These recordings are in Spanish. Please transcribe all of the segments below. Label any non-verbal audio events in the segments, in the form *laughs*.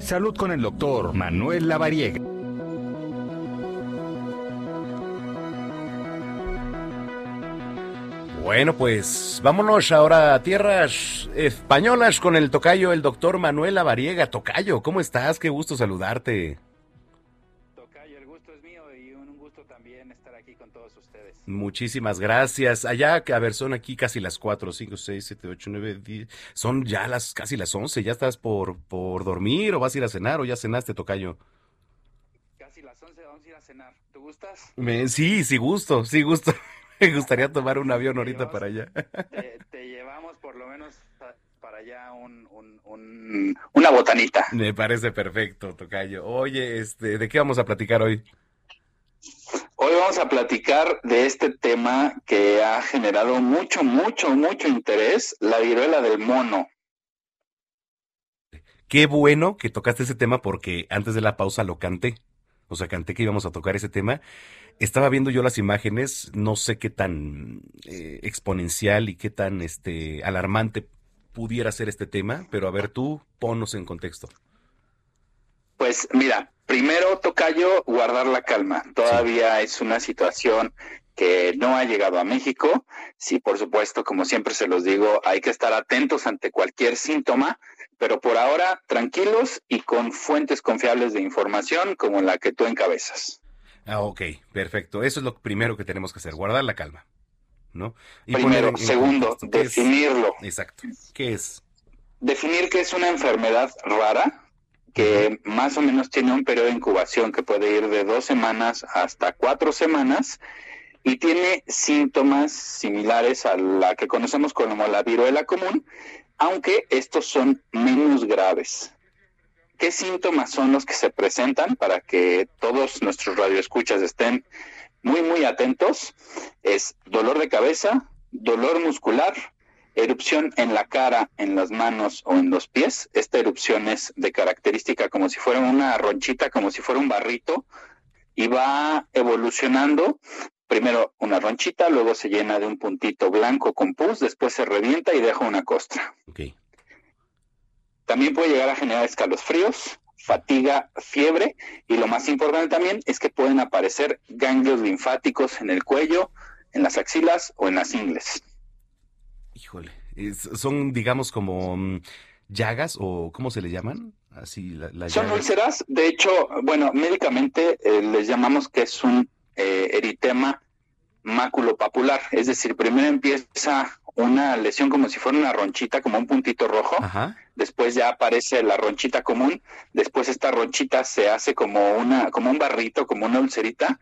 Salud con el doctor Manuel Lavariega. Bueno, pues vámonos ahora a tierras españolas con el tocayo, el doctor Manuel Lavariega. Tocayo, ¿cómo estás? Qué gusto saludarte. Todos ustedes. Muchísimas gracias. Allá, a ver, son aquí casi las 4, 5, 6, 7, 8, 9, 10. Son ya las casi las 11. ¿Ya estás por, por dormir o vas a ir a cenar o ya cenaste, Tocayo? Casi las 11 vamos a ir a cenar. ¿Tú gustas? Me, sí, sí gusto, sí gusto. *laughs* Me gustaría tomar un avión ahorita para allá. *laughs* Te, te, llevamos por lo menos para allá un, un, un, una botanita. Me parece perfecto, Tocayo. Oye, este, ¿de qué vamos a platicar hoy? Hoy vamos a platicar de este tema que ha generado mucho, mucho, mucho interés, la viruela del mono. Qué bueno que tocaste ese tema porque antes de la pausa lo canté. O sea, canté que íbamos a tocar ese tema. Estaba viendo yo las imágenes, no sé qué tan eh, exponencial y qué tan este alarmante pudiera ser este tema, pero a ver tú, ponnos en contexto. Pues mira, primero Tocayo, guardar la calma. Todavía sí. es una situación que no ha llegado a México. Sí, por supuesto, como siempre se los digo, hay que estar atentos ante cualquier síntoma, pero por ahora tranquilos y con fuentes confiables de información como la que tú encabezas. Ah, ok, perfecto. Eso es lo primero que tenemos que hacer, guardar la calma. ¿no? Y Primero, segundo, definirlo. Es? Exacto. ¿Qué es? Definir que es una enfermedad rara, que más o menos tiene un periodo de incubación que puede ir de dos semanas hasta cuatro semanas y tiene síntomas similares a la que conocemos como la viruela común, aunque estos son menos graves. ¿Qué síntomas son los que se presentan para que todos nuestros radioescuchas estén muy, muy atentos? Es dolor de cabeza, dolor muscular, erupción en la cara, en las manos o en los pies. Esta erupción es de característica como si fuera una ronchita, como si fuera un barrito, y va evolucionando. Primero una ronchita, luego se llena de un puntito blanco con pus, después se revienta y deja una costra. Okay. También puede llegar a generar escalofríos, fatiga, fiebre y lo más importante también es que pueden aparecer ganglios linfáticos en el cuello, en las axilas o en las ingles. Híjole, son digamos como um, llagas o ¿cómo se le llaman? Así la, la son úlceras, de hecho, bueno, médicamente eh, les llamamos que es un eh, eritema maculopapular, es decir, primero empieza una lesión como si fuera una ronchita, como un puntito rojo, Ajá. después ya aparece la ronchita común, después esta ronchita se hace como una, como un barrito, como una ulcerita,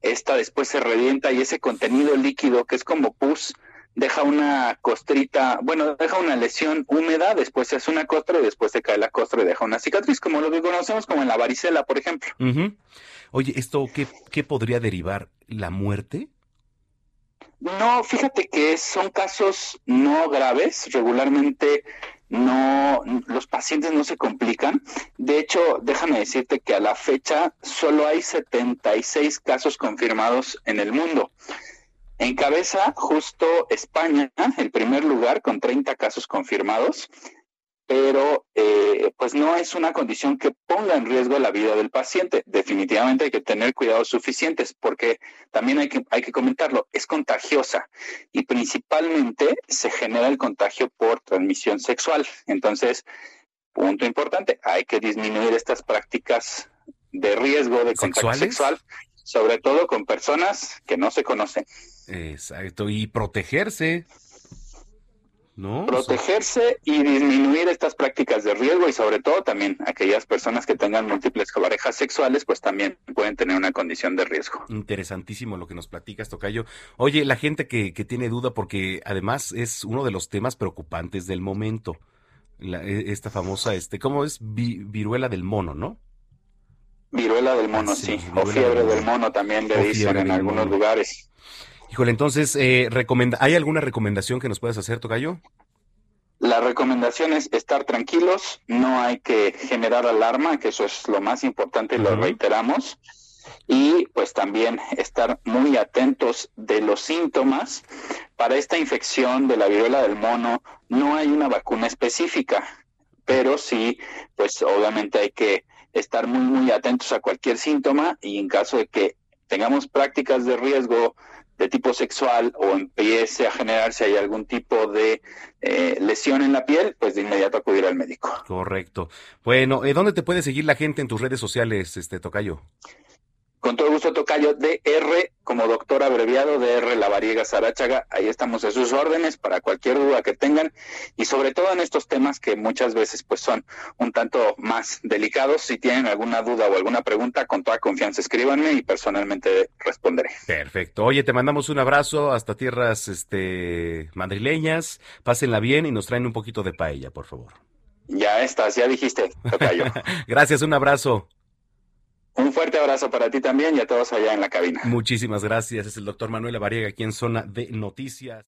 esta después se revienta y ese contenido líquido que es como pus, deja una costrita, bueno, deja una lesión húmeda, después se hace una costra y después se cae la costra y deja una cicatriz, como lo que conocemos como en la varicela, por ejemplo. Uh -huh. Oye, ¿esto qué, qué podría derivar? ¿La muerte? No, fíjate que son casos no graves, regularmente no, los pacientes no se complican. De hecho, déjame decirte que a la fecha solo hay 76 casos confirmados en el mundo. Encabeza justo España, el primer lugar, con 30 casos confirmados, pero eh, pues no es una condición que ponga en riesgo la vida del paciente. Definitivamente hay que tener cuidados suficientes porque también hay que, hay que comentarlo, es contagiosa y principalmente se genera el contagio por transmisión sexual. Entonces, punto importante, hay que disminuir estas prácticas de riesgo de contagio sexual, sobre todo con personas que no se conocen. Exacto, y protegerse. ¿No? Protegerse y disminuir estas prácticas de riesgo y sobre todo también aquellas personas que tengan múltiples parejas sexuales, pues también pueden tener una condición de riesgo. Interesantísimo lo que nos platicas, Tocayo. Oye, la gente que, que tiene duda, porque además es uno de los temas preocupantes del momento, la, esta famosa, este, ¿cómo es? Vi, viruela del mono, ¿no? Viruela del mono, ah, sí. sí. O fiebre del mono, también le dicen en algunos mono. lugares. Híjole, entonces, eh, recomenda ¿hay alguna recomendación que nos puedas hacer, Tocayo? La recomendación es estar tranquilos, no hay que generar alarma, que eso es lo más importante y uh -huh. lo reiteramos. Y pues también estar muy atentos de los síntomas. Para esta infección de la viruela del mono no hay una vacuna específica. pero sí, pues obviamente hay que estar muy, muy atentos a cualquier síntoma y en caso de que tengamos prácticas de riesgo de tipo sexual o empiece a generarse hay algún tipo de eh, lesión en la piel, pues de inmediato acudir al médico. Correcto. Bueno, eh, ¿dónde te puede seguir la gente en tus redes sociales, este Tocayo? Con todo gusto, Tocayo, DR como doctor abreviado, DR Lavariega Sarachaga. Ahí estamos a sus órdenes para cualquier duda que tengan y sobre todo en estos temas que muchas veces pues son un tanto más delicados. Si tienen alguna duda o alguna pregunta, con toda confianza escríbanme y personalmente responderé. Perfecto. Oye, te mandamos un abrazo hasta tierras este madrileñas. Pásenla bien y nos traen un poquito de paella, por favor. Ya estás, ya dijiste, Tocayo. *laughs* Gracias, un abrazo. Un fuerte abrazo para ti también y a todos allá en la cabina. Muchísimas gracias. Es el doctor Manuel Avariega aquí en Zona de Noticias.